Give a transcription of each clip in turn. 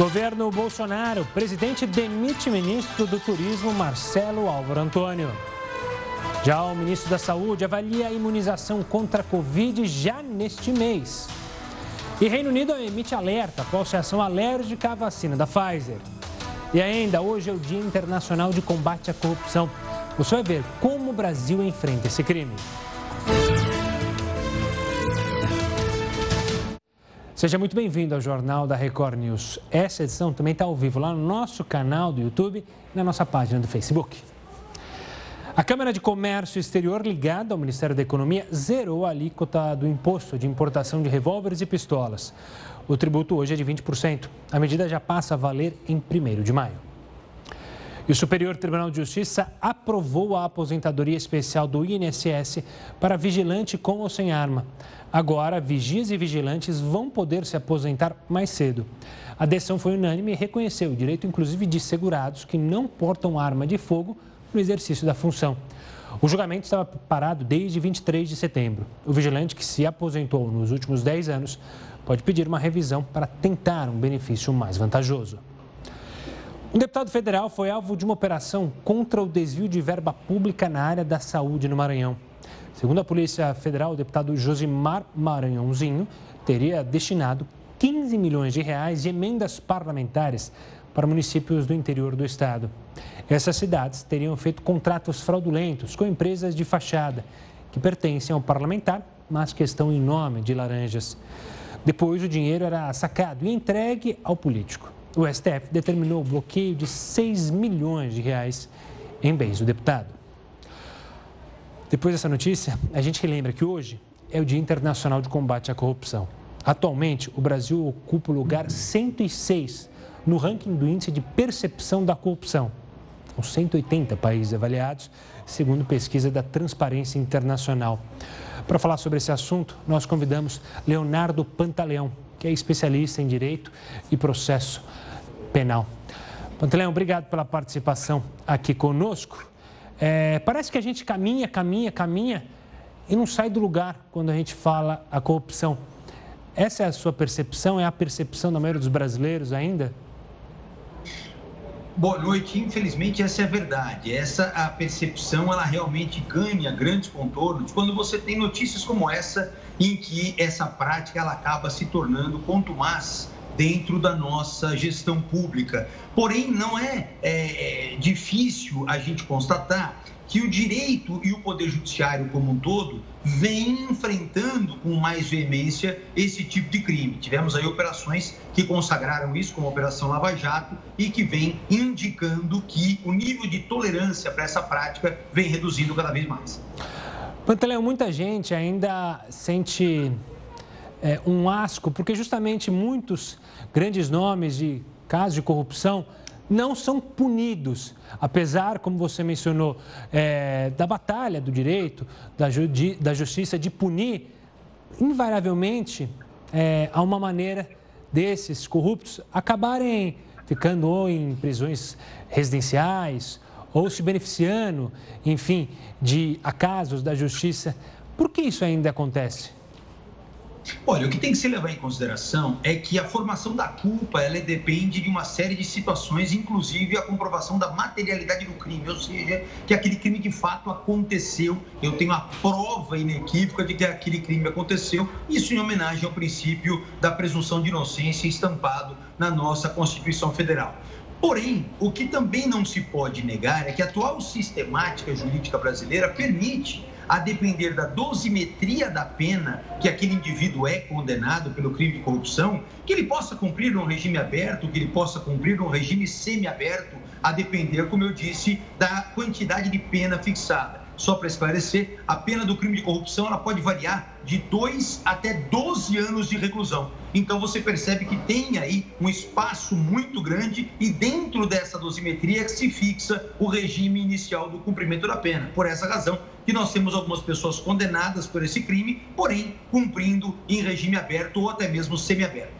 Governo Bolsonaro, presidente demite ministro do Turismo Marcelo Álvaro Antônio. Já o ministro da Saúde avalia a imunização contra a Covid já neste mês. E Reino Unido emite alerta após reação alérgica à vacina da Pfizer. E ainda, hoje é o Dia Internacional de Combate à Corrupção. Você vai ver como o Brasil enfrenta esse crime. Seja muito bem-vindo ao Jornal da Record News. Essa edição também está ao vivo lá no nosso canal do YouTube e na nossa página do Facebook. A Câmara de Comércio Exterior, ligada ao Ministério da Economia, zerou a alíquota do imposto de importação de revólveres e pistolas. O tributo hoje é de 20%. A medida já passa a valer em 1 de maio. E o Superior Tribunal de Justiça aprovou a aposentadoria especial do INSS para vigilante com ou sem arma. Agora, vigias e vigilantes vão poder se aposentar mais cedo. A decisão foi unânime e reconheceu o direito, inclusive, de segurados que não portam arma de fogo no exercício da função. O julgamento estava parado desde 23 de setembro. O vigilante que se aposentou nos últimos 10 anos pode pedir uma revisão para tentar um benefício mais vantajoso. Um deputado federal foi alvo de uma operação contra o desvio de verba pública na área da saúde no Maranhão. Segundo a Polícia Federal, o deputado Josimar Maranhãozinho teria destinado 15 milhões de reais de emendas parlamentares para municípios do interior do estado. Essas cidades teriam feito contratos fraudulentos com empresas de fachada que pertencem ao parlamentar, mas que estão em nome de laranjas. Depois, o dinheiro era sacado e entregue ao político o STF determinou o bloqueio de 6 milhões de reais em bens do deputado. Depois dessa notícia, a gente relembra que hoje é o Dia Internacional de Combate à Corrupção. Atualmente, o Brasil ocupa o lugar 106 no ranking do Índice de Percepção da Corrupção. São 180 países avaliados, segundo pesquisa da Transparência Internacional. Para falar sobre esse assunto, nós convidamos Leonardo Pantaleão, que é especialista em Direito e Processo Penal. Pantaleão, obrigado pela participação aqui conosco. É, parece que a gente caminha, caminha, caminha e não sai do lugar quando a gente fala a corrupção. Essa é a sua percepção? É a percepção da maioria dos brasileiros ainda? Boa noite. Infelizmente, essa é a verdade. Essa a percepção, ela realmente ganha grandes contornos quando você tem notícias como essa, em que essa prática ela acaba se tornando contumaz dentro da nossa gestão pública. Porém, não é, é, é difícil a gente constatar que o direito e o poder judiciário como um todo vem enfrentando com mais veemência esse tipo de crime. Tivemos aí operações que consagraram isso como a Operação Lava Jato e que vem indicando que o nível de tolerância para essa prática vem reduzindo cada vez mais. Pantaleão, muita gente ainda sente é, um asco, porque justamente muitos grandes nomes de casos de corrupção não são punidos, apesar, como você mencionou, é, da batalha do direito, da, ju da justiça de punir, invariavelmente é, há uma maneira desses corruptos acabarem ficando ou em prisões residenciais ou se beneficiando, enfim, de acasos da justiça. Por que isso ainda acontece? Olha, o que tem que se levar em consideração é que a formação da culpa ela depende de uma série de situações, inclusive a comprovação da materialidade do crime, ou seja, que aquele crime de fato aconteceu. Eu tenho a prova inequívoca de que aquele crime aconteceu, isso em homenagem ao princípio da presunção de inocência estampado na nossa Constituição Federal. Porém, o que também não se pode negar é que a atual sistemática jurídica brasileira permite a depender da dosimetria da pena que aquele indivíduo é condenado pelo crime de corrupção, que ele possa cumprir num regime aberto, que ele possa cumprir num regime semiaberto, a depender, como eu disse, da quantidade de pena fixada. Só para esclarecer, a pena do crime de corrupção ela pode variar de 2 até 12 anos de reclusão. Então você percebe que tem aí um espaço muito grande e dentro dessa dosimetria se fixa o regime inicial do cumprimento da pena. Por essa razão que nós temos algumas pessoas condenadas por esse crime, porém cumprindo em regime aberto ou até mesmo semiaberto.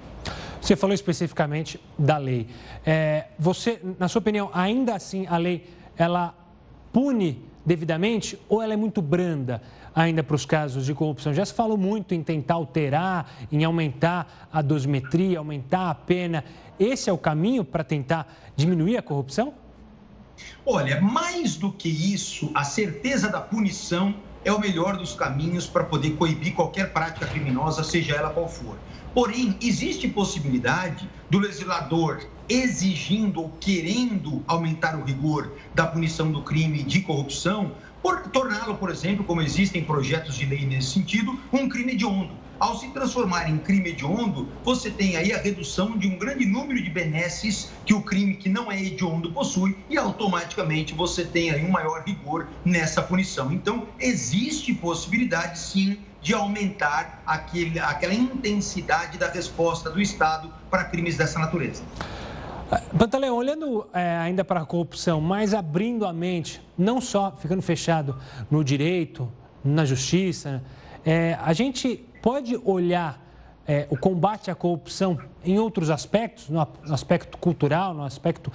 Você falou especificamente da lei. É, você, na sua opinião, ainda assim a lei ela pune devidamente ou ela é muito branda? ainda para os casos de corrupção? Já se falou muito em tentar alterar, em aumentar a dosimetria, aumentar a pena. Esse é o caminho para tentar diminuir a corrupção? Olha, mais do que isso, a certeza da punição é o melhor dos caminhos para poder coibir qualquer prática criminosa, seja ela qual for. Porém, existe possibilidade do legislador exigindo ou querendo aumentar o rigor da punição do crime de corrupção, por torná-lo, por exemplo, como existem projetos de lei nesse sentido, um crime hediondo. Ao se transformar em crime hediondo, você tem aí a redução de um grande número de benesses que o crime que não é hediondo possui e automaticamente você tem aí um maior rigor nessa punição. Então, existe possibilidade sim de aumentar aquele, aquela intensidade da resposta do Estado para crimes dessa natureza. Pantaleão, olhando é, ainda para a corrupção, mas abrindo a mente, não só ficando fechado no direito, na justiça, é, a gente pode olhar é, o combate à corrupção em outros aspectos, no, no aspecto cultural, no aspecto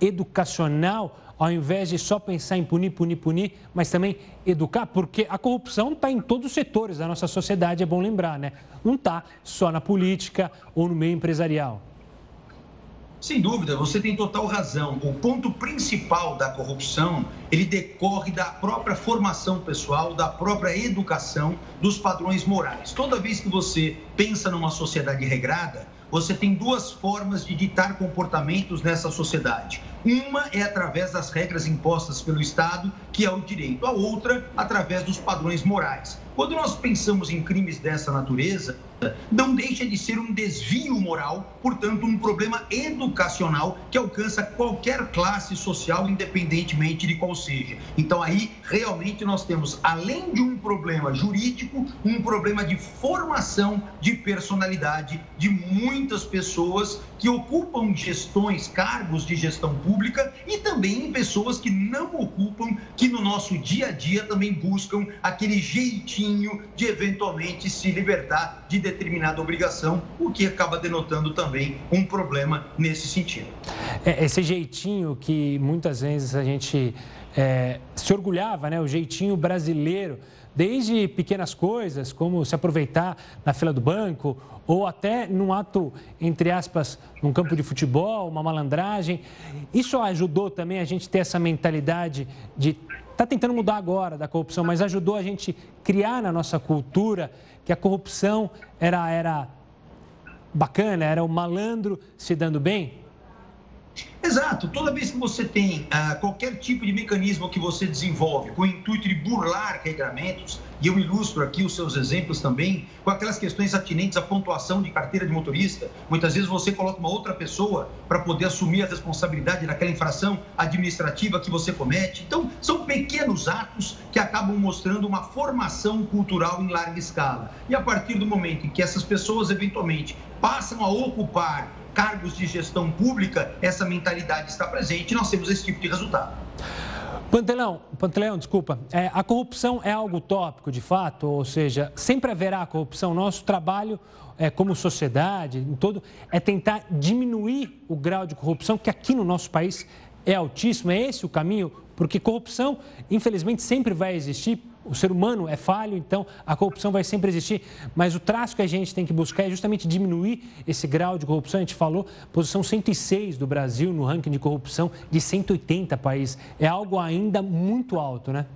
educacional, ao invés de só pensar em punir, punir, punir, mas também educar, porque a corrupção está em todos os setores da nossa sociedade, é bom lembrar, né? Não está só na política ou no meio empresarial. Sem dúvida, você tem total razão. O ponto principal da corrupção, ele decorre da própria formação pessoal, da própria educação, dos padrões morais. Toda vez que você pensa numa sociedade regrada, você tem duas formas de ditar comportamentos nessa sociedade. Uma é através das regras impostas pelo Estado, que é o direito. A outra, através dos padrões morais. Quando nós pensamos em crimes dessa natureza, não deixa de ser um desvio moral, portanto, um problema educacional que alcança qualquer classe social, independentemente de qual seja. Então, aí, realmente, nós temos, além de um problema jurídico, um problema de formação de personalidade de muitas pessoas que ocupam gestões, cargos de gestão pública e também pessoas que não ocupam, que no nosso dia a dia também buscam aquele jeitinho de eventualmente se libertar de determinada obrigação, o que acaba denotando também um problema nesse sentido. É, esse jeitinho que muitas vezes a gente é, se orgulhava, né? O jeitinho brasileiro desde pequenas coisas, como se aproveitar na fila do banco, ou até num ato, entre aspas, num campo de futebol, uma malandragem. Isso ajudou também a gente ter essa mentalidade de está tentando mudar agora da corrupção, mas ajudou a gente criar na nossa cultura que a corrupção era, era bacana, era o malandro se dando bem? Exato. Toda vez que você tem ah, qualquer tipo de mecanismo que você desenvolve com o intuito de burlar regramentos, e eu ilustro aqui os seus exemplos também, com aquelas questões atinentes à pontuação de carteira de motorista, muitas vezes você coloca uma outra pessoa para poder assumir a responsabilidade daquela infração administrativa que você comete. Então, são pequenos atos que acabam mostrando uma formação cultural em larga escala. E a partir do momento em que essas pessoas eventualmente passam a ocupar cargos de gestão pública, essa mentalidade está presente e nós temos esse tipo de resultado. Pantelão, Pantelão, desculpa. É, a corrupção é algo tópico, de fato? Ou seja, sempre haverá corrupção. Nosso trabalho, é, como sociedade, em todo, é tentar diminuir o grau de corrupção, que aqui no nosso país é altíssimo. É esse o caminho? Porque corrupção, infelizmente, sempre vai existir o ser humano é falho, então a corrupção vai sempre existir, mas o traço que a gente tem que buscar é justamente diminuir esse grau de corrupção. A gente falou, posição 106 do Brasil no ranking de corrupção de 180 países. É algo ainda muito alto, né?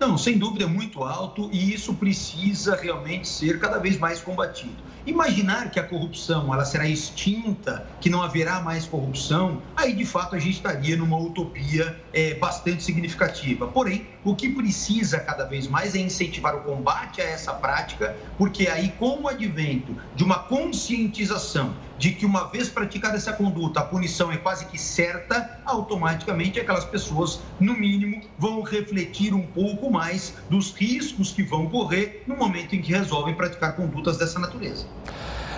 Não, sem dúvida é muito alto e isso precisa realmente ser cada vez mais combatido. Imaginar que a corrupção ela será extinta, que não haverá mais corrupção, aí de fato a gente estaria numa utopia é, bastante significativa. Porém, o que precisa cada vez mais é incentivar o combate a essa prática, porque aí com o advento de uma conscientização de que uma vez praticada essa conduta, a punição é quase que certa, automaticamente aquelas pessoas, no mínimo, vão refletir um pouco mais dos riscos que vão correr no momento em que resolvem praticar condutas dessa natureza.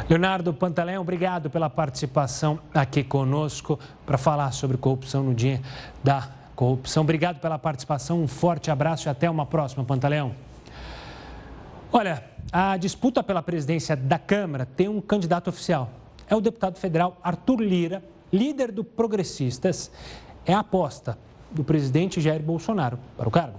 Leonardo Pantalém, obrigado pela participação aqui conosco para falar sobre corrupção no dia da corrupção. Obrigado pela participação, um forte abraço e até uma próxima, Pantaleão. Olha, a disputa pela presidência da Câmara tem um candidato oficial é o deputado federal Arthur Lira, líder do Progressistas. É a aposta do presidente Jair Bolsonaro para o cargo.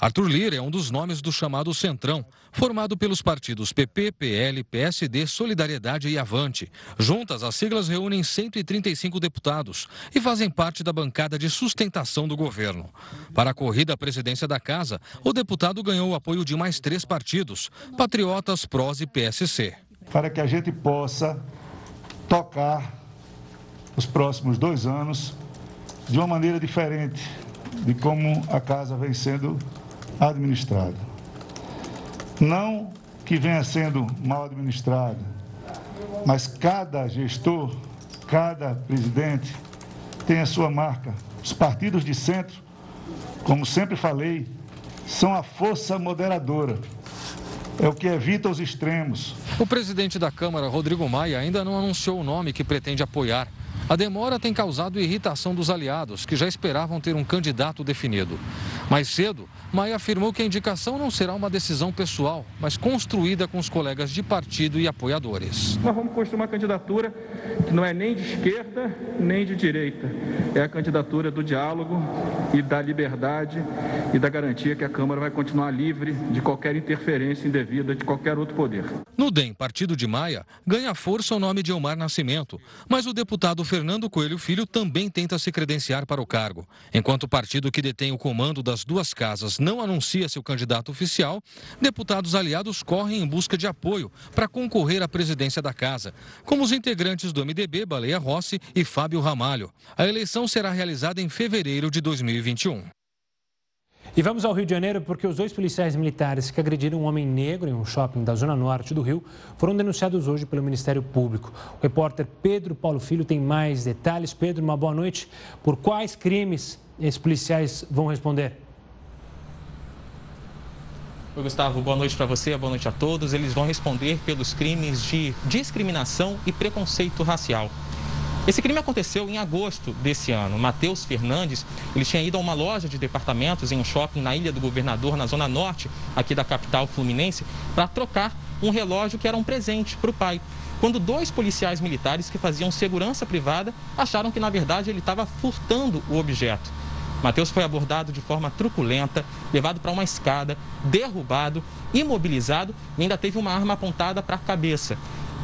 Arthur Lira é um dos nomes do chamado Centrão, formado pelos partidos PP, PL, PSD, Solidariedade e Avante. Juntas, as siglas reúnem 135 deputados e fazem parte da bancada de sustentação do governo. Para a corrida à presidência da casa, o deputado ganhou o apoio de mais três partidos: Patriotas, PROS e PSC. Para que a gente possa tocar os próximos dois anos de uma maneira diferente de como a casa vem sendo administrada. Não que venha sendo mal administrada, mas cada gestor, cada presidente tem a sua marca. Os partidos de centro, como sempre falei, são a força moderadora. É o que evita os extremos. O presidente da Câmara, Rodrigo Maia, ainda não anunciou o nome que pretende apoiar. A demora tem causado irritação dos aliados, que já esperavam ter um candidato definido. Mais cedo, Maia afirmou que a indicação não será uma decisão pessoal, mas construída com os colegas de partido e apoiadores. Nós vamos construir uma candidatura que não é nem de esquerda nem de direita. É a candidatura do diálogo e da liberdade e da garantia que a Câmara vai continuar livre de qualquer interferência indevida de qualquer outro poder. No DEM, partido de Maia, ganha força o nome de Elmar Nascimento, mas o deputado Fernando Coelho Filho também tenta se credenciar para o cargo. Enquanto o partido que detém o comando das duas casas não anuncia seu candidato oficial, deputados aliados correm em busca de apoio para concorrer à presidência da casa, como os integrantes do MDB, Baleia Rossi e Fábio Ramalho. A eleição será realizada em fevereiro de 2021. E vamos ao Rio de Janeiro porque os dois policiais militares que agrediram um homem negro em um shopping da zona norte do Rio foram denunciados hoje pelo Ministério Público. O repórter Pedro Paulo Filho tem mais detalhes. Pedro, uma boa noite. Por quais crimes esses policiais vão responder? Oi, Gustavo, boa noite para você, boa noite a todos. Eles vão responder pelos crimes de discriminação e preconceito racial. Esse crime aconteceu em agosto desse ano. Matheus Fernandes, ele tinha ido a uma loja de departamentos em um shopping na Ilha do Governador, na zona norte aqui da capital fluminense, para trocar um relógio que era um presente para o pai. Quando dois policiais militares que faziam segurança privada acharam que, na verdade, ele estava furtando o objeto. Matheus foi abordado de forma truculenta, levado para uma escada, derrubado, imobilizado e ainda teve uma arma apontada para a cabeça.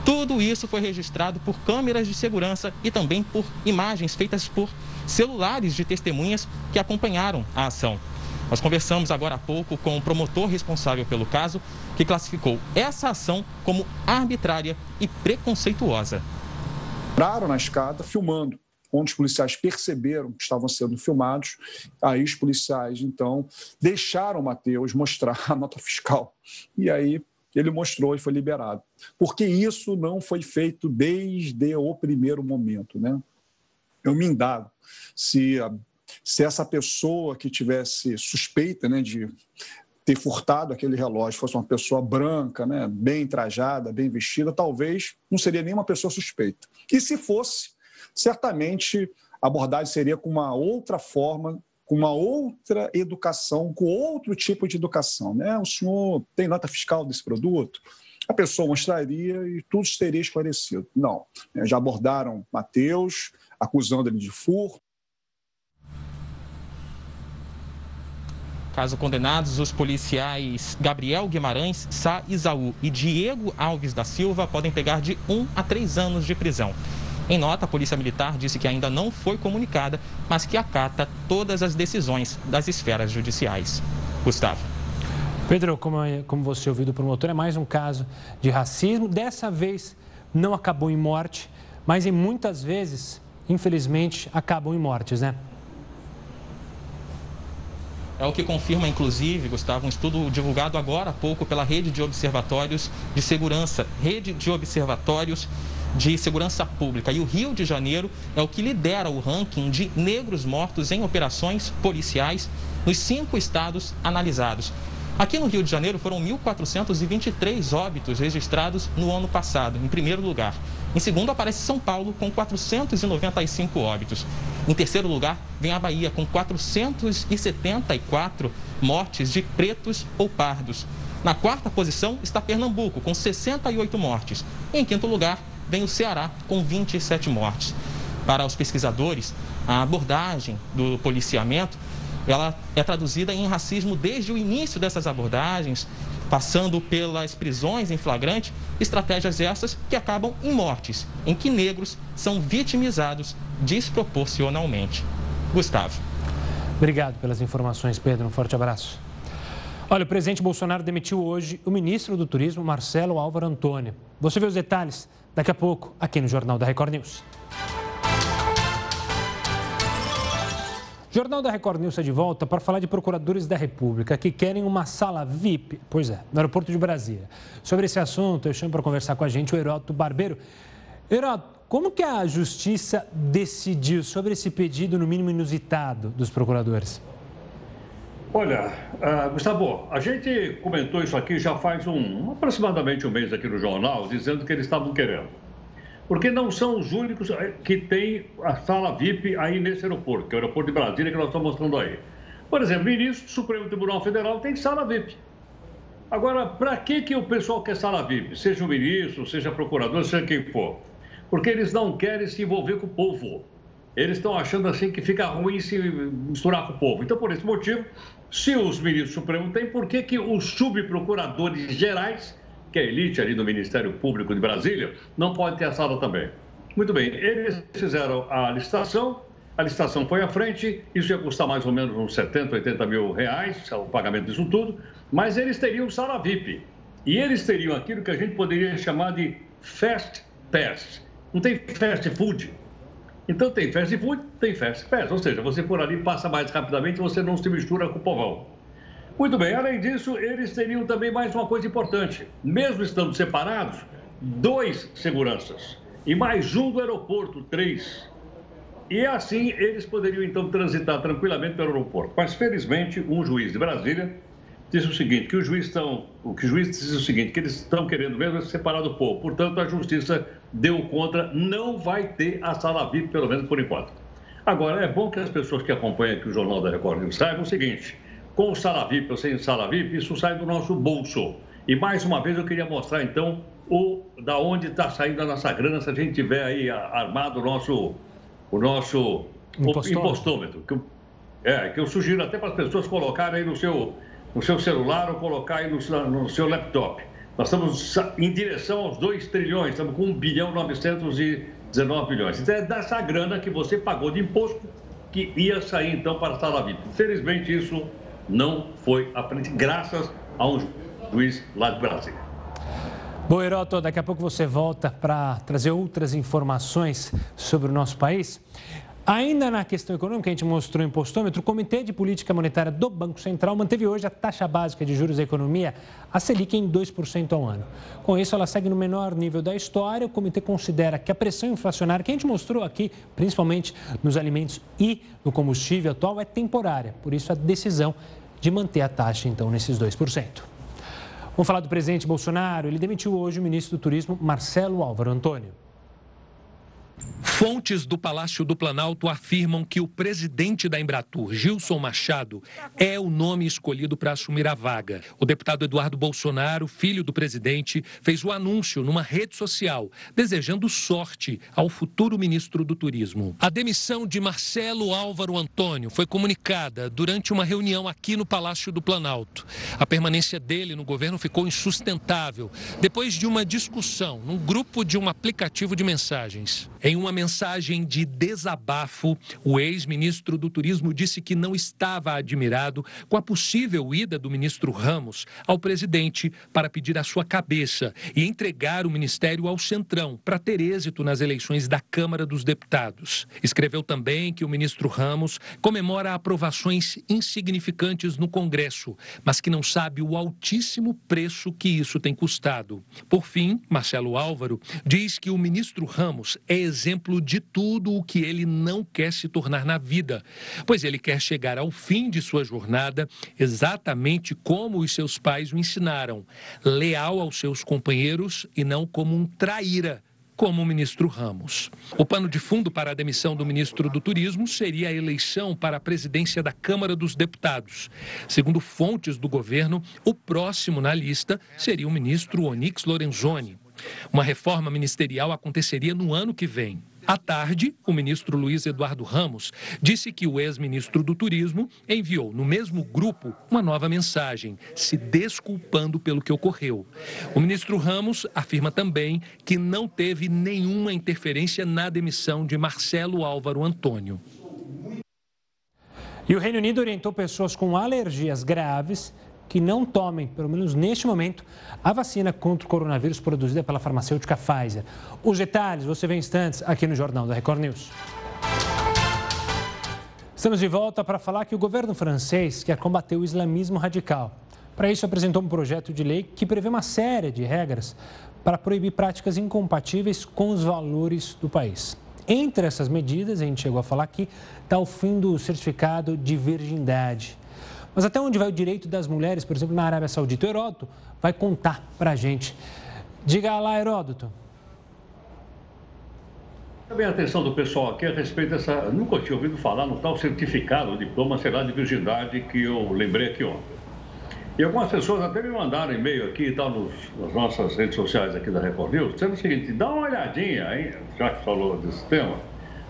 Tudo isso foi registrado por câmeras de segurança e também por imagens feitas por celulares de testemunhas que acompanharam a ação. Nós conversamos agora há pouco com o promotor responsável pelo caso, que classificou essa ação como arbitrária e preconceituosa. Entraram na escada filmando onde os policiais perceberam que estavam sendo filmados. Aí os policiais, então, deixaram Matheus mostrar a nota fiscal. E aí ele mostrou e foi liberado. Porque isso não foi feito desde o primeiro momento. Né? Eu me indago se, se essa pessoa que tivesse suspeita né, de ter furtado aquele relógio fosse uma pessoa branca, né, bem trajada, bem vestida, talvez não seria nenhuma pessoa suspeita. E se fosse, certamente a abordagem seria com uma outra forma com uma outra educação, com outro tipo de educação. Né? O senhor tem nota fiscal desse produto? A pessoa mostraria e tudo seria esclarecido. Não. Né? Já abordaram Mateus, acusando ele de furto. Caso condenados, os policiais Gabriel Guimarães, Sá Isaú e Diego Alves da Silva podem pegar de um a três anos de prisão. Em nota, a Polícia Militar disse que ainda não foi comunicada, mas que acata todas as decisões das esferas judiciais. Gustavo. Pedro, como, é, como você ouviu do promotor, é mais um caso de racismo. Dessa vez não acabou em morte, mas em muitas vezes, infelizmente, acabam em mortes, né? É o que confirma, inclusive, Gustavo, um estudo divulgado agora há pouco pela Rede de Observatórios de Segurança. Rede de Observatórios de segurança pública. E o Rio de Janeiro é o que lidera o ranking de negros mortos em operações policiais nos cinco estados analisados. Aqui no Rio de Janeiro foram 1.423 óbitos registrados no ano passado, em primeiro lugar. Em segundo aparece São Paulo, com 495 óbitos. Em terceiro lugar vem a Bahia, com 474 mortes de pretos ou pardos. Na quarta posição está Pernambuco, com 68 mortes. E em quinto lugar vem o Ceará, com 27 mortes. Para os pesquisadores, a abordagem do policiamento ela é traduzida em racismo desde o início dessas abordagens, passando pelas prisões em flagrante, estratégias essas que acabam em mortes, em que negros são vitimizados desproporcionalmente. Gustavo. Obrigado pelas informações, Pedro. Um forte abraço. Olha, o presidente Bolsonaro demitiu hoje o ministro do Turismo, Marcelo Álvaro Antônio. Você vê os detalhes daqui a pouco aqui no Jornal da Record News. Jornal da Record News está de volta para falar de procuradores da República que querem uma sala VIP, pois é, no aeroporto de Brasília. Sobre esse assunto, eu chamo para conversar com a gente o Heroto Barbeiro. Heroto, como que a Justiça decidiu sobre esse pedido, no mínimo inusitado, dos procuradores? Olha, uh, Gustavo, a gente comentou isso aqui já faz um, aproximadamente um mês aqui no jornal, dizendo que eles estavam querendo. Porque não são os únicos eh, que têm a sala VIP aí nesse aeroporto, que é o aeroporto de Brasília que nós estamos mostrando aí. Por exemplo, ministro do Supremo Tribunal Federal tem sala VIP. Agora, para que, que o pessoal quer sala VIP? Seja o ministro, seja procurador, seja quem for. Porque eles não querem se envolver com o povo. Eles estão achando assim que fica ruim se misturar com o povo. Então, por esse motivo, se os ministros supremos têm, por que, que os subprocuradores gerais, que é a elite ali do Ministério Público de Brasília, não podem ter a sala também? Muito bem, eles fizeram a licitação, a licitação foi à frente, isso ia custar mais ou menos uns 70, 80 mil reais, o pagamento disso tudo, mas eles teriam sala VIP. E eles teriam aquilo que a gente poderia chamar de fast pass. Não tem fast food, então tem fast food, tem fast pass, ou seja, você por ali passa mais rapidamente, você não se mistura com o povão. Muito bem, além disso, eles teriam também mais uma coisa importante. Mesmo estando separados, dois seguranças e mais um do aeroporto, três. E assim eles poderiam então transitar tranquilamente pelo aeroporto. Mas felizmente, um juiz de Brasília disse o seguinte, que o juiz estão, o que o juiz disse o seguinte, que eles estão querendo mesmo é separar do povo. Portanto, a justiça deu contra, não vai ter a sala VIP, pelo menos por enquanto. Agora, é bom que as pessoas que acompanham aqui o Jornal da Record News saibam o seguinte, com o sala VIP ou sem sala VIP, isso sai do nosso bolso. E mais uma vez eu queria mostrar então o da onde está saindo a nossa grana se a gente tiver aí armado o nosso o nosso impostômetro, impostômetro que, é, que eu sugiro até para as pessoas colocarem aí no seu no seu celular ou colocar aí no, no seu laptop. Nós estamos em direção aos 2 trilhões, estamos com 1 bilhão 919 bilhões. Então é dessa grana que você pagou de imposto que ia sair então para a sala VIP. Felizmente isso não foi aprendido, graças a um juiz lá de Brasília. Bom, Heroto, daqui a pouco você volta para trazer outras informações sobre o nosso país. Ainda na questão econômica, a gente mostrou o impostômetro, o Comitê de Política Monetária do Banco Central manteve hoje a taxa básica de juros da economia, a Selic, em 2% ao ano. Com isso, ela segue no menor nível da história. O comitê considera que a pressão inflacionária que a gente mostrou aqui, principalmente nos alimentos e no combustível atual, é temporária. Por isso, a decisão de manter a taxa, então, nesses 2%. Vamos falar do presidente Bolsonaro. Ele demitiu hoje o ministro do Turismo, Marcelo Álvaro Antônio. Fontes do Palácio do Planalto afirmam que o presidente da Embratur, Gilson Machado, é o nome escolhido para assumir a vaga. O deputado Eduardo Bolsonaro, filho do presidente, fez o anúncio numa rede social, desejando sorte ao futuro ministro do Turismo. A demissão de Marcelo Álvaro Antônio foi comunicada durante uma reunião aqui no Palácio do Planalto. A permanência dele no governo ficou insustentável depois de uma discussão num grupo de um aplicativo de mensagens. Em uma mensagem de desabafo, o ex-ministro do Turismo disse que não estava admirado com a possível ida do ministro Ramos ao presidente para pedir a sua cabeça e entregar o ministério ao Centrão para ter êxito nas eleições da Câmara dos Deputados. Escreveu também que o ministro Ramos comemora aprovações insignificantes no Congresso, mas que não sabe o altíssimo preço que isso tem custado. Por fim, Marcelo Álvaro diz que o ministro Ramos é exemplo de tudo o que ele não quer se tornar na vida, pois ele quer chegar ao fim de sua jornada exatamente como os seus pais o ensinaram, leal aos seus companheiros e não como um traíra como o ministro Ramos. O pano de fundo para a demissão do ministro do Turismo seria a eleição para a presidência da Câmara dos Deputados. Segundo fontes do governo, o próximo na lista seria o ministro Onyx Lorenzoni. Uma reforma ministerial aconteceria no ano que vem. À tarde, o ministro Luiz Eduardo Ramos disse que o ex-ministro do Turismo enviou no mesmo grupo uma nova mensagem, se desculpando pelo que ocorreu. O ministro Ramos afirma também que não teve nenhuma interferência na demissão de Marcelo Álvaro Antônio. E o Reino Unido orientou pessoas com alergias graves que não tomem, pelo menos neste momento, a vacina contra o coronavírus produzida pela farmacêutica Pfizer. Os detalhes você vê em instantes aqui no Jornal da Record News. Estamos de volta para falar que o governo francês quer combater o islamismo radical. Para isso, apresentou um projeto de lei que prevê uma série de regras para proibir práticas incompatíveis com os valores do país. Entre essas medidas, a gente chegou a falar aqui, está o fim do certificado de virgindade. Mas até onde vai o direito das mulheres, por exemplo, na Arábia Saudita? O Heródoto vai contar para a gente. Diga lá, Heródoto. Também a atenção do pessoal aqui a respeito dessa. Nunca tinha ouvido falar no tal certificado, diploma, sei lá, de virgindade que eu lembrei aqui ontem. E algumas pessoas até me mandaram e-mail aqui e tal nos, nas nossas redes sociais aqui da Record News, dizendo o seguinte: dá uma olhadinha, aí, já que falou desse tema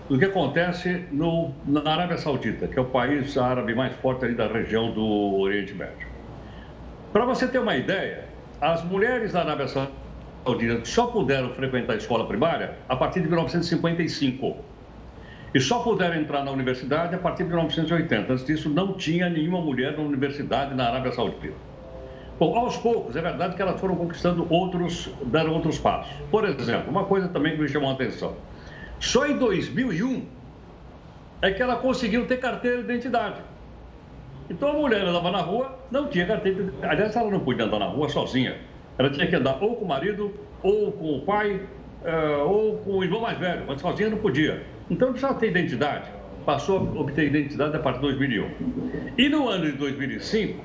do que acontece no, na Arábia Saudita, que é o país árabe mais forte ali da região do Oriente Médio. Para você ter uma ideia, as mulheres da Arábia Saudita só puderam frequentar a escola primária a partir de 1955. E só puderam entrar na universidade a partir de 1980. Antes disso, não tinha nenhuma mulher na universidade na Arábia Saudita. Bom, aos poucos, é verdade que elas foram conquistando outros, deram outros passos. Por exemplo, uma coisa também que me chamou a atenção. Só em 2001 é que ela conseguiu ter carteira de identidade. Então a mulher andava na rua, não tinha carteira de identidade. Aliás, ela não podia andar na rua sozinha. Ela tinha que andar ou com o marido, ou com o pai, uh, ou com o irmão mais velho, mas sozinha não podia. Então precisava ter identidade. Passou a obter identidade a partir de 2001. E no ano de 2005,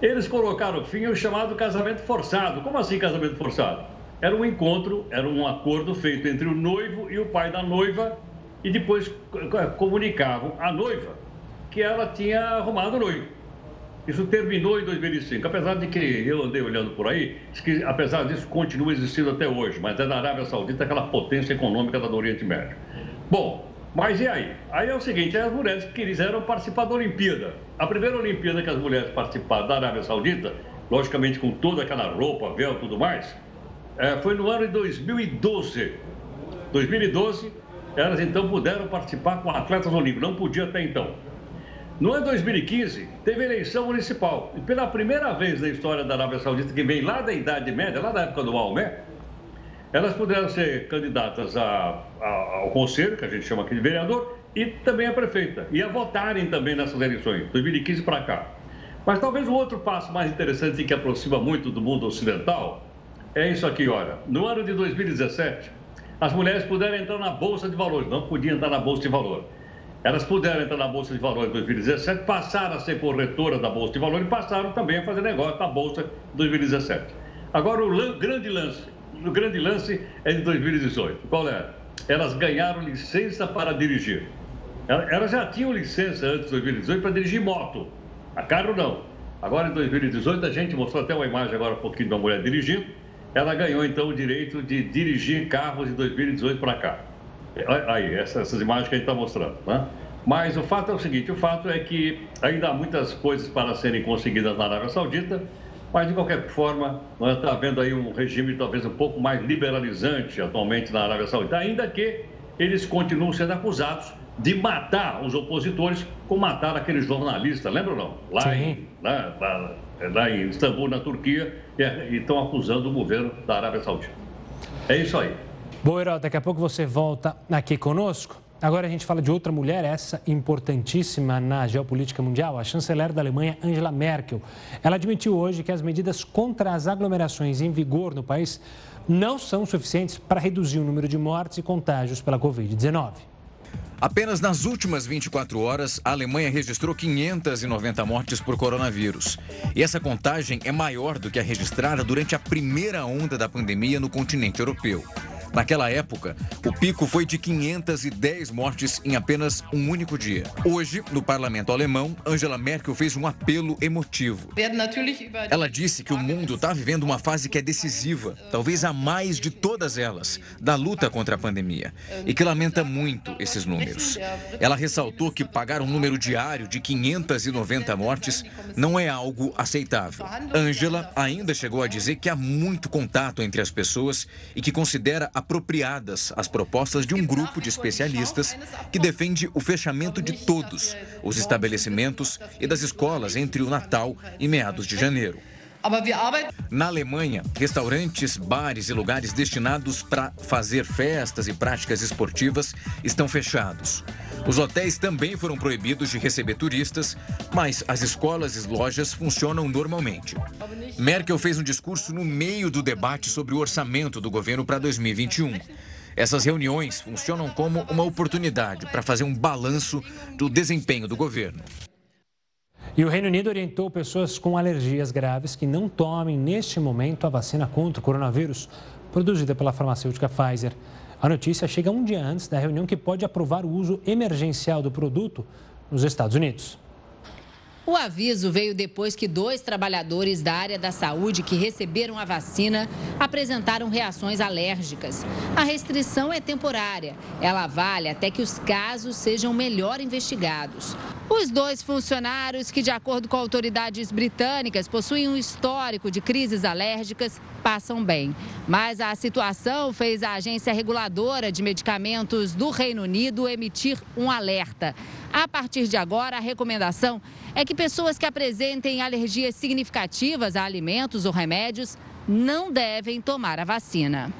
eles colocaram fim ao chamado casamento forçado. Como assim casamento forçado? Era um encontro, era um acordo feito entre o noivo e o pai da noiva e depois comunicavam à noiva que ela tinha arrumado o noivo. Isso terminou em 2005, apesar de que eu andei olhando por aí, que apesar disso continua existindo até hoje, mas é da Arábia Saudita, aquela potência econômica do Oriente Médio. Bom, mas e aí? Aí é o seguinte, as mulheres quiseram participar da Olimpíada. A primeira Olimpíada que as mulheres participaram da Arábia Saudita, logicamente com toda aquela roupa, véu e tudo mais, é, foi no ano de 2012. 2012, elas então puderam participar com atletas olímpicos, não podia até então. No ano de 2015, teve eleição municipal. E pela primeira vez na história da Arábia Saudita, que vem lá da Idade Média, lá da época do Maomé, elas puderam ser candidatas a, a, ao conselho, que a gente chama aqui de vereador, e também a prefeita. E a votarem também nessas eleições, 2015 para cá. Mas talvez o outro passo mais interessante que aproxima muito do mundo ocidental é isso aqui, olha. No ano de 2017, as mulheres puderam entrar na Bolsa de Valores, não podiam entrar na Bolsa de Valores. Elas puderam entrar na Bolsa de Valores em 2017, passaram a ser corretora da Bolsa de Valores e passaram também a fazer negócio na Bolsa em 2017. Agora, o grande lance, o grande lance é de 2018. Qual é? Elas ganharam licença para dirigir. Elas já tinham licença antes de 2018 para dirigir moto. A carro não. Agora, em 2018, a gente mostrou até uma imagem agora um pouquinho de uma mulher dirigindo ela ganhou então o direito de dirigir carros de 2018 para cá. Aí, essas, imagens que a gente está mostrando, né? Mas o fato é o seguinte: o fato é que ainda há muitas coisas para serem conseguidas na Arábia Saudita, mas de qualquer forma, nós está havendo aí um regime talvez um pouco mais liberalizante atualmente na Arábia Saudita, ainda que eles continuam sendo acusados de matar os opositores, como mataram aquele jornalista, lembra ou não? Lá Sim. em. Né, lá, é, lá em Istambul, na Turquia, e estão acusando o governo da Arábia Saudita. É isso aí. Boa, Herói, daqui a pouco você volta aqui conosco. Agora a gente fala de outra mulher, essa importantíssima na geopolítica mundial, a chanceler da Alemanha, Angela Merkel. Ela admitiu hoje que as medidas contra as aglomerações em vigor no país não são suficientes para reduzir o número de mortes e contágios pela Covid-19. Apenas nas últimas 24 horas, a Alemanha registrou 590 mortes por coronavírus. E essa contagem é maior do que a registrada durante a primeira onda da pandemia no continente europeu. Naquela época, o pico foi de 510 mortes em apenas um único dia. Hoje, no parlamento alemão, Angela Merkel fez um apelo emotivo. Ela disse que o mundo está vivendo uma fase que é decisiva, talvez a mais de todas elas, da luta contra a pandemia, e que lamenta muito esses números. Ela ressaltou que pagar um número diário de 590 mortes não é algo aceitável. Angela ainda chegou a dizer que há muito contato entre as pessoas e que considera apropriadas as propostas de um grupo de especialistas que defende o fechamento de todos os estabelecimentos e das escolas entre o Natal e meados de janeiro. Na Alemanha, restaurantes, bares e lugares destinados para fazer festas e práticas esportivas estão fechados. Os hotéis também foram proibidos de receber turistas, mas as escolas e lojas funcionam normalmente. Merkel fez um discurso no meio do debate sobre o orçamento do governo para 2021. Essas reuniões funcionam como uma oportunidade para fazer um balanço do desempenho do governo. E o Reino Unido orientou pessoas com alergias graves que não tomem neste momento a vacina contra o coronavírus, produzida pela farmacêutica Pfizer. A notícia chega um dia antes da reunião que pode aprovar o uso emergencial do produto nos Estados Unidos. O aviso veio depois que dois trabalhadores da área da saúde que receberam a vacina apresentaram reações alérgicas. A restrição é temporária. Ela vale até que os casos sejam melhor investigados. Os dois funcionários, que de acordo com autoridades britânicas possuem um histórico de crises alérgicas, passam bem. Mas a situação fez a agência reguladora de medicamentos do Reino Unido emitir um alerta. A partir de agora, a recomendação é que pessoas que apresentem alergias significativas a alimentos ou remédios não devem tomar a vacina.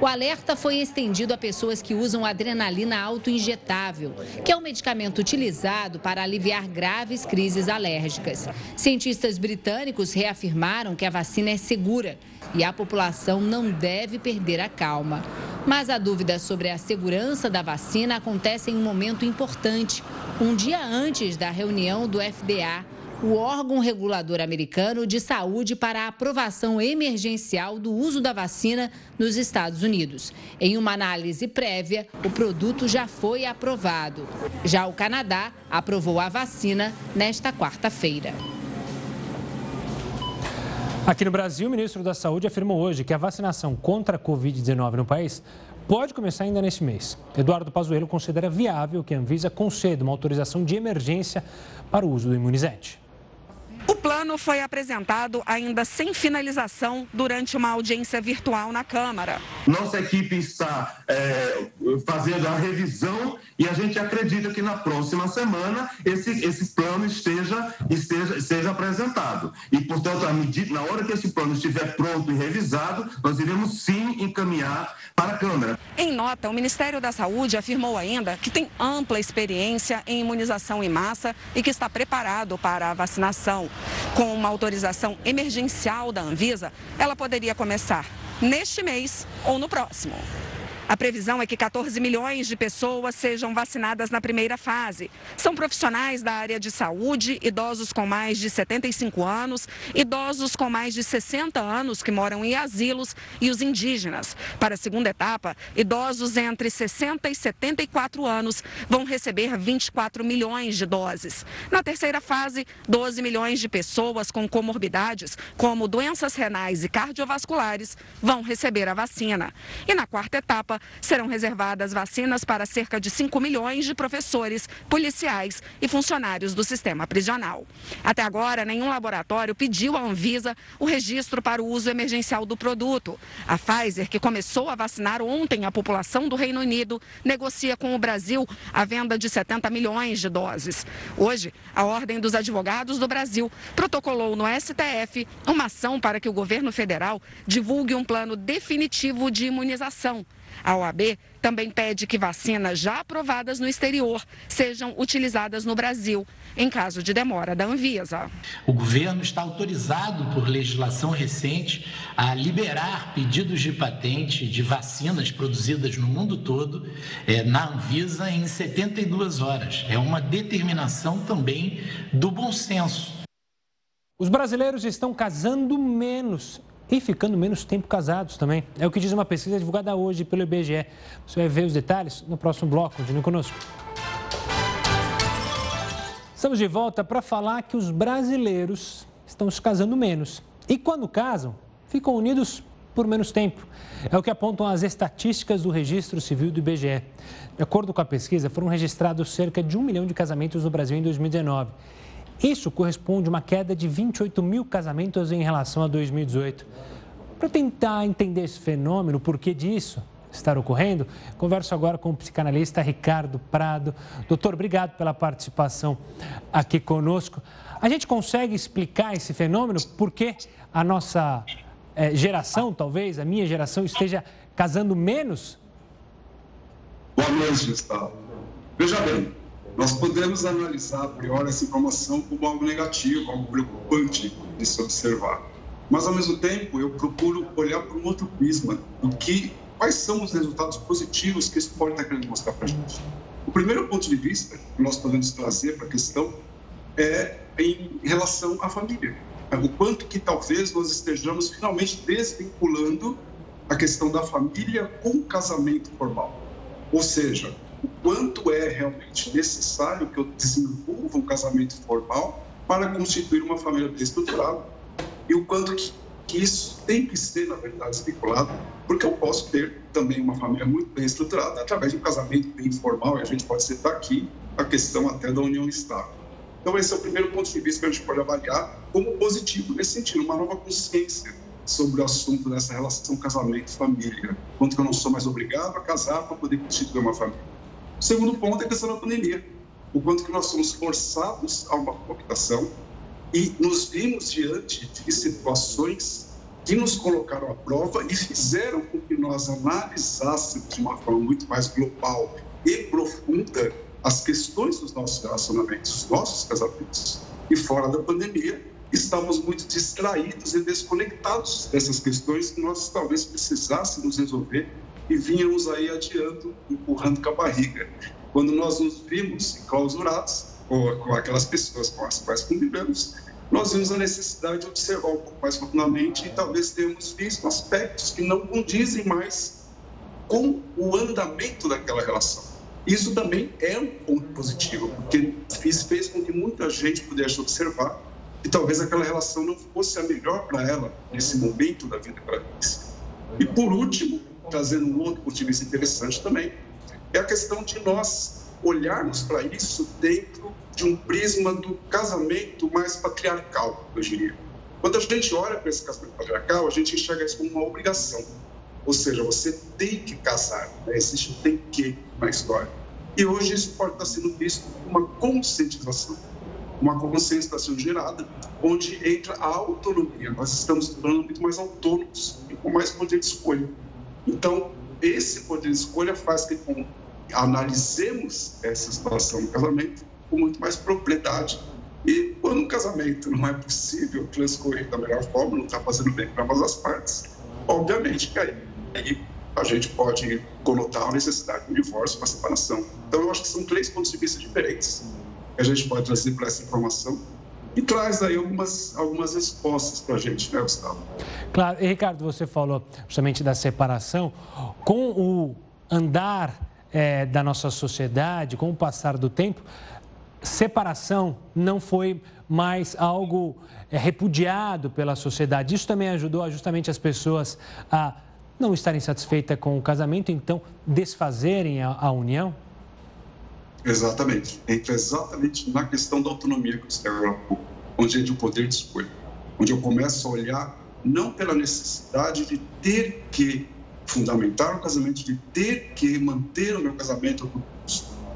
O alerta foi estendido a pessoas que usam adrenalina autoinjetável, que é um medicamento utilizado para aliviar graves crises alérgicas. Cientistas britânicos reafirmaram que a vacina é segura e a população não deve perder a calma. Mas a dúvida sobre a segurança da vacina acontece em um momento importante, um dia antes da reunião do FDA o órgão regulador americano de saúde para a aprovação emergencial do uso da vacina nos Estados Unidos. Em uma análise prévia, o produto já foi aprovado. Já o Canadá aprovou a vacina nesta quarta-feira. Aqui no Brasil, o ministro da Saúde afirmou hoje que a vacinação contra a Covid-19 no país pode começar ainda neste mês. Eduardo Pazuello considera viável que a Anvisa conceda uma autorização de emergência para o uso do imunizante. O plano foi apresentado ainda sem finalização durante uma audiência virtual na Câmara. Nossa equipe está é, fazendo a revisão e a gente acredita que na próxima semana esse, esse plano esteja, esteja seja apresentado. E, portanto, medida, na hora que esse plano estiver pronto e revisado, nós iremos sim encaminhar para a Câmara. Em nota, o Ministério da Saúde afirmou ainda que tem ampla experiência em imunização em massa e que está preparado para a vacinação. Com uma autorização emergencial da Anvisa, ela poderia começar neste mês ou no próximo. A previsão é que 14 milhões de pessoas sejam vacinadas na primeira fase. São profissionais da área de saúde, idosos com mais de 75 anos, idosos com mais de 60 anos que moram em asilos e os indígenas. Para a segunda etapa, idosos entre 60 e 74 anos vão receber 24 milhões de doses. Na terceira fase, 12 milhões de pessoas com comorbidades, como doenças renais e cardiovasculares, vão receber a vacina. E na quarta etapa, serão reservadas vacinas para cerca de 5 milhões de professores, policiais e funcionários do sistema prisional. Até agora, nenhum laboratório pediu à Anvisa o registro para o uso emergencial do produto. A Pfizer, que começou a vacinar ontem a população do Reino Unido, negocia com o Brasil a venda de 70 milhões de doses. Hoje, a Ordem dos Advogados do Brasil protocolou no STF uma ação para que o governo federal divulgue um plano definitivo de imunização a OAB também pede que vacinas já aprovadas no exterior sejam utilizadas no Brasil, em caso de demora da Anvisa. O governo está autorizado por legislação recente a liberar pedidos de patente de vacinas produzidas no mundo todo é, na Anvisa em 72 horas. É uma determinação também do bom senso. Os brasileiros estão casando menos e ficando menos tempo casados também. É o que diz uma pesquisa divulgada hoje pelo IBGE. Você vai ver os detalhes no próximo bloco. Continue conosco. Estamos de volta para falar que os brasileiros estão se casando menos. E quando casam, ficam unidos por menos tempo. É o que apontam as estatísticas do Registro Civil do IBGE. De acordo com a pesquisa, foram registrados cerca de um milhão de casamentos no Brasil em 2019. Isso corresponde a uma queda de 28 mil casamentos em relação a 2018. Para tentar entender esse fenômeno, o porquê disso estar ocorrendo, converso agora com o psicanalista Ricardo Prado. Doutor, obrigado pela participação aqui conosco. A gente consegue explicar esse fenômeno? Por que a nossa é, geração, talvez, a minha geração, esteja casando menos? Boa noite, Gustavo. Veja bem, nós podemos analisar a priori essa informação como algo negativo, algo preocupante de se observar. Mas, ao mesmo tempo, eu procuro olhar para um outro prisma do que, quais são os resultados positivos que isso pode estar querendo mostrar para a gente. O primeiro ponto de vista que nós podemos trazer para a questão é em relação à família. O quanto que talvez nós estejamos finalmente desvinculando a questão da família com o casamento formal. Ou seja, o quanto é realmente necessário que eu desenvolva um casamento formal para constituir uma família bem estruturada e o quanto que, que isso tem que ser, na verdade, especulado, porque eu posso ter também uma família muito bem estruturada através de um casamento bem formal, e a gente pode citar aqui a questão até da união estável. Então, esse é o primeiro ponto de vista que a gente pode avaliar como positivo nesse sentido, uma nova consciência sobre o assunto dessa relação casamento-família. Quanto que eu não sou mais obrigado a casar para poder constituir uma família. O segundo ponto é a questão da pandemia. O quanto que nós somos forçados a uma coabitação e nos vimos diante de situações que nos colocaram à prova e fizeram com que nós analisássemos de uma forma muito mais global e profunda as questões dos nossos relacionamentos, dos nossos casamentos. E fora da pandemia, estamos muito distraídos e desconectados dessas questões que nós talvez precisássemos resolver e vínhamos aí adiando, empurrando com a barriga. Quando nós nos vimos enclausurados, ou com aquelas pessoas com as quais convivemos, nós vimos a necessidade de observar um pouco mais profundamente e talvez tenhamos visto aspectos que não condizem mais com o andamento daquela relação. Isso também é um ponto positivo, porque isso fez com que muita gente pudesse observar que talvez aquela relação não fosse a melhor para ela nesse momento da vida que ela E por último, trazendo um outro ponto de vista interessante também, é a questão de nós olharmos para isso dentro de um prisma do casamento mais patriarcal, eu diria. Quando a gente olha para esse casamento patriarcal, a gente enxerga isso como uma obrigação. Ou seja, você tem que casar, né? existe um tem que na história. E hoje isso pode estar sendo visto como uma conscientização, uma consciência está sendo gerada, onde entra a autonomia. Nós estamos tornando muito mais autônomos e com mais poder de escolha. Então, esse poder de escolha faz que analisemos essa situação do casamento com muito mais propriedade. E quando um casamento não é possível transcorrer da melhor forma, não está fazendo bem para ambas as partes, obviamente que aí, aí a gente pode conotar a necessidade de um divórcio, uma separação. Então, eu acho que são três pontos de vista diferentes que a gente pode trazer para essa informação e traz aí algumas, algumas respostas para a gente, né, Gustavo? Claro, e Ricardo, você falou justamente da separação. Com o andar é, da nossa sociedade, com o passar do tempo, separação não foi mais algo é, repudiado pela sociedade. Isso também ajudou justamente as pessoas a não estarem satisfeitas com o casamento, então desfazerem a, a união? Exatamente. Entra exatamente na questão da autonomia que você pouco, onde é de um poder de escolha. Onde eu começo a olhar não pela necessidade de ter que fundamentar o casamento, de ter que manter o meu casamento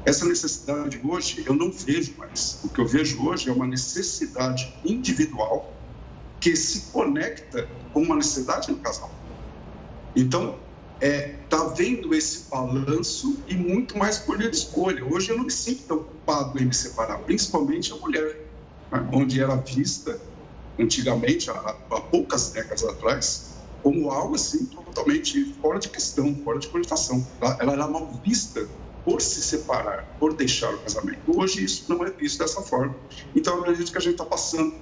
Essa necessidade hoje eu não vejo mais. O que eu vejo hoje é uma necessidade individual que se conecta com uma necessidade no casal. Então, é, tá vendo esse balanço e muito mais poder de escolha. Hoje eu não me sinto tão ocupado em me separar, principalmente a mulher, né? onde era vista antigamente, há, há, poucas décadas atrás, como algo assim totalmente fora de questão, fora de cogitação. Ela, ela era mal vista por se separar, por deixar o casamento. Hoje isso não é visto dessa forma. Então eu acredito que a gente está passando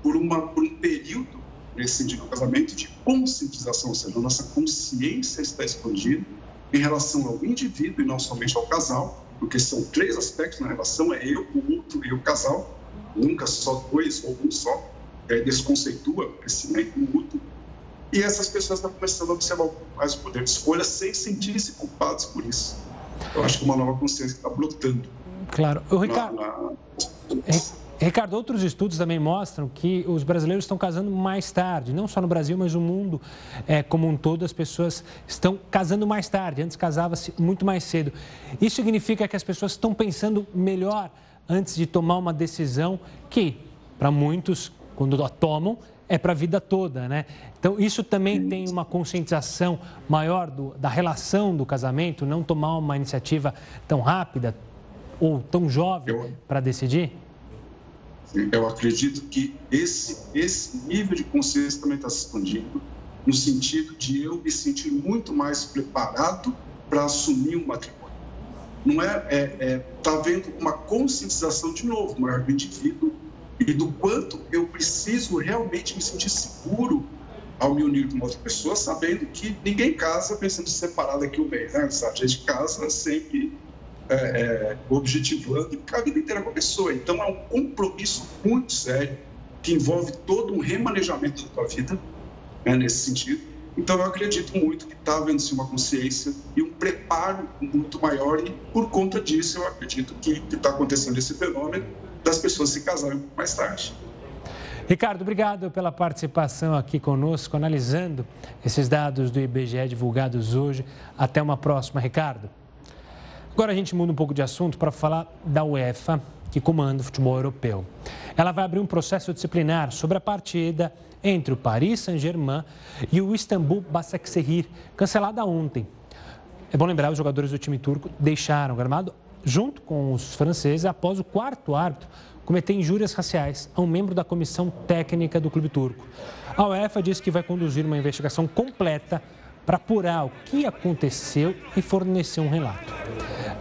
por, uma, por um período prescindir do casamento de conscientização, ou seja, a nossa consciência está expandida em relação ao indivíduo e não somente ao casal, porque são três aspectos na relação, é eu, o outro e o casal, nunca só dois ou um só, é, desconceitua o crescimento mútuo, e essas pessoas estão começando a observar mais o poder de escolha sem sentirem-se culpados por isso. Eu acho que uma nova consciência está brotando. Claro. O Ricardo, na, na... Ricardo, outros estudos também mostram que os brasileiros estão casando mais tarde, não só no Brasil, mas no mundo é, como um todo, as pessoas estão casando mais tarde. Antes casava-se muito mais cedo. Isso significa que as pessoas estão pensando melhor antes de tomar uma decisão que, para muitos, quando a tomam, é para a vida toda, né? Então, isso também tem uma conscientização maior do, da relação do casamento, não tomar uma iniciativa tão rápida ou tão jovem para decidir? Eu acredito que esse, esse nível de consciência também está se expandindo, no sentido de eu me sentir muito mais preparado para assumir um matrimônio. Não é, é, é tá havendo uma conscientização de novo, maior do indivíduo e do quanto eu preciso realmente me sentir seguro ao me unir com outra pessoa, sabendo que ninguém casa pensando em separar daqui um mês, né? A gente casa sempre é, é, objetivando ficar a vida inteira com a pessoa. Então, é um compromisso muito sério que envolve todo um remanejamento da tua vida, né, nesse sentido. Então, eu acredito muito que está havendo-se uma consciência e um preparo muito maior e, por conta disso, eu acredito que está acontecendo esse fenômeno das pessoas se casarem mais tarde. Ricardo, obrigado pela participação aqui conosco, analisando esses dados do IBGE divulgados hoje. Até uma próxima, Ricardo. Agora a gente muda um pouco de assunto para falar da UEFA, que comanda o futebol europeu. Ela vai abrir um processo disciplinar sobre a partida entre o Paris Saint-Germain e o Istambul Basaksehir, cancelada ontem. É bom lembrar, os jogadores do time turco deixaram o gramado junto com os franceses após o quarto árbitro cometer injúrias raciais a um membro da comissão técnica do clube turco. A UEFA disse que vai conduzir uma investigação completa para apurar o que aconteceu e fornecer um relato.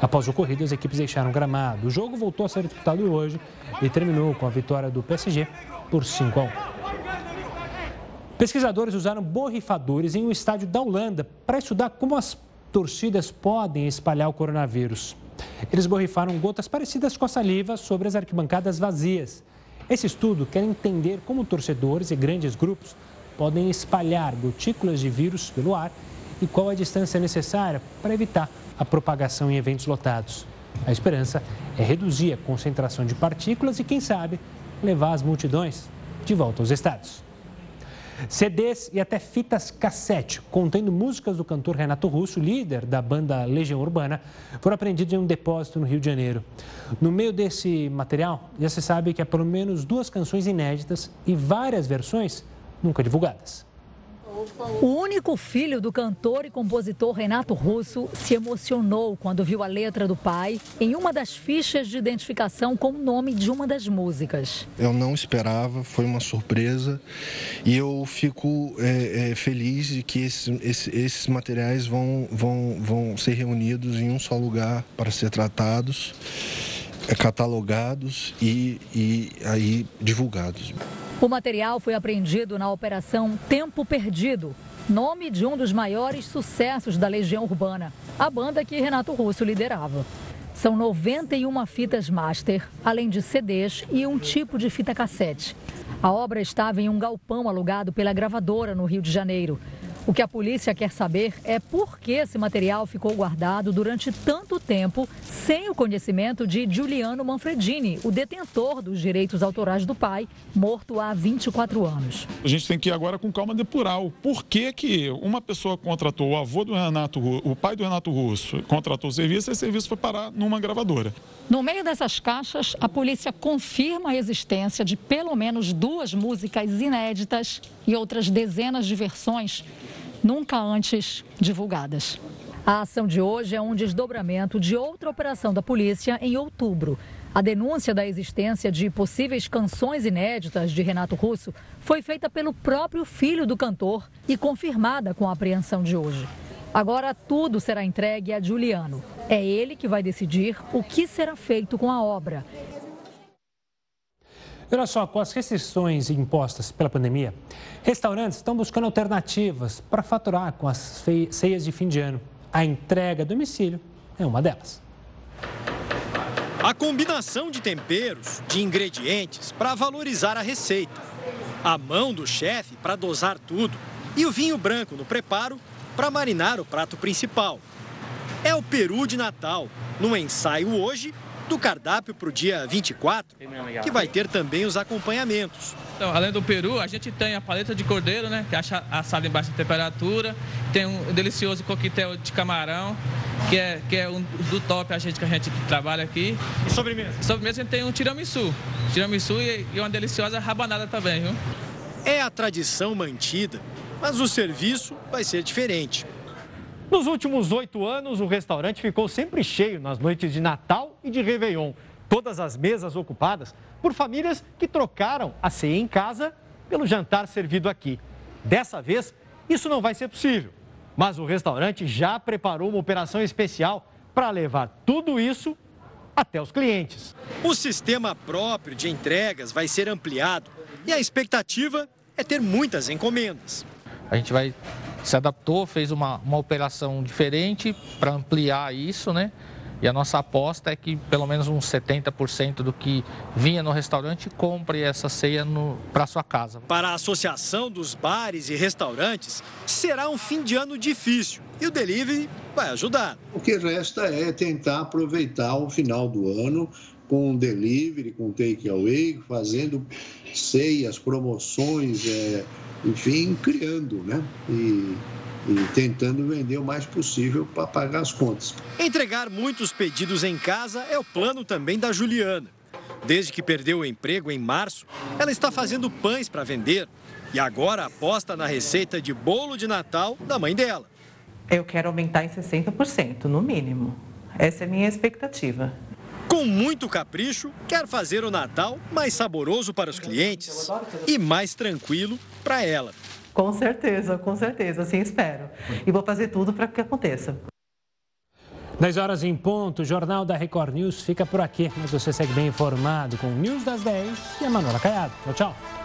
Após o ocorrido, as equipes deixaram o gramado. O jogo voltou a ser disputado hoje e terminou com a vitória do PSG por 5 a 1. Pesquisadores usaram borrifadores em um estádio da Holanda para estudar como as torcidas podem espalhar o coronavírus. Eles borrifaram gotas parecidas com a saliva sobre as arquibancadas vazias. Esse estudo quer entender como torcedores e grandes grupos podem espalhar gotículas de vírus pelo ar e qual a distância necessária para evitar a propagação em eventos lotados. A esperança é reduzir a concentração de partículas e, quem sabe, levar as multidões de volta aos estados. CDs e até fitas cassete contendo músicas do cantor Renato Russo, líder da banda Legião Urbana, foram apreendidos em um depósito no Rio de Janeiro. No meio desse material, já se sabe que há pelo menos duas canções inéditas e várias versões nunca divulgadas. O único filho do cantor e compositor Renato Russo se emocionou quando viu a letra do pai em uma das fichas de identificação com o nome de uma das músicas. Eu não esperava, foi uma surpresa e eu fico é, é, feliz de que esse, esse, esses materiais vão, vão, vão ser reunidos em um só lugar para ser tratados, é, catalogados e, e aí divulgados. O material foi apreendido na Operação Tempo Perdido, nome de um dos maiores sucessos da Legião Urbana, a banda que Renato Russo liderava. São 91 fitas master, além de CDs e um tipo de fita cassete. A obra estava em um galpão alugado pela gravadora no Rio de Janeiro. O que a polícia quer saber é por que esse material ficou guardado durante tanto tempo sem o conhecimento de Giuliano Manfredini, o detentor dos direitos autorais do pai, morto há 24 anos. A gente tem que ir agora com calma depurar o porquê que uma pessoa contratou o avô do Renato, o pai do Renato Russo, contratou o serviço e esse serviço foi parar numa gravadora. No meio dessas caixas, a polícia confirma a existência de pelo menos duas músicas inéditas e outras dezenas de versões nunca antes divulgadas. A ação de hoje é um desdobramento de outra operação da polícia em outubro. A denúncia da existência de possíveis canções inéditas de Renato Russo foi feita pelo próprio filho do cantor e confirmada com a apreensão de hoje. Agora tudo será entregue a Juliano. É ele que vai decidir o que será feito com a obra. Olha só, com as restrições impostas pela pandemia, restaurantes estão buscando alternativas para faturar com as ceias de fim de ano. A entrega a domicílio é uma delas. A combinação de temperos, de ingredientes para valorizar a receita. A mão do chefe para dosar tudo. E o vinho branco no preparo para marinar o prato principal. É o peru de Natal, no ensaio hoje do cardápio para o dia 24, que vai ter também os acompanhamentos. Então, além do peru, a gente tem a paleta de cordeiro, né, que é assada em baixa temperatura, tem um delicioso coquetel de camarão, que é, que é um do top a gente que a gente trabalha aqui. E sobremesa? Sobremesa a gente tem um tiramisu, tiramisu e, e uma deliciosa rabanada também, viu? É a tradição mantida, mas o serviço vai ser diferente. Nos últimos oito anos, o restaurante ficou sempre cheio nas noites de Natal e de Réveillon. Todas as mesas ocupadas por famílias que trocaram a ceia em casa pelo jantar servido aqui. Dessa vez, isso não vai ser possível. Mas o restaurante já preparou uma operação especial para levar tudo isso até os clientes. O sistema próprio de entregas vai ser ampliado e a expectativa é ter muitas encomendas. A gente vai se adaptou, fez uma, uma operação diferente para ampliar isso, né? E a nossa aposta é que pelo menos uns 70% do que vinha no restaurante compre essa ceia para sua casa. Para a Associação dos Bares e Restaurantes, será um fim de ano difícil e o delivery vai ajudar. O que resta é tentar aproveitar o final do ano com delivery, com takeaway, fazendo ceias, promoções, é, enfim, criando, né? E, e tentando vender o mais possível para pagar as contas. Entregar muitos pedidos em casa é o plano também da Juliana. Desde que perdeu o emprego em março, ela está fazendo pães para vender e agora aposta na receita de bolo de Natal da mãe dela. Eu quero aumentar em 60%, no mínimo. Essa é a minha expectativa. Com muito capricho, quer fazer o Natal mais saboroso para os clientes e mais tranquilo para ela. Com certeza, com certeza, assim espero. E vou fazer tudo para que aconteça. 10 horas em ponto, o Jornal da Record News fica por aqui. Mas você segue bem informado com o News das 10 e a Manuela Caiado. Tchau, tchau.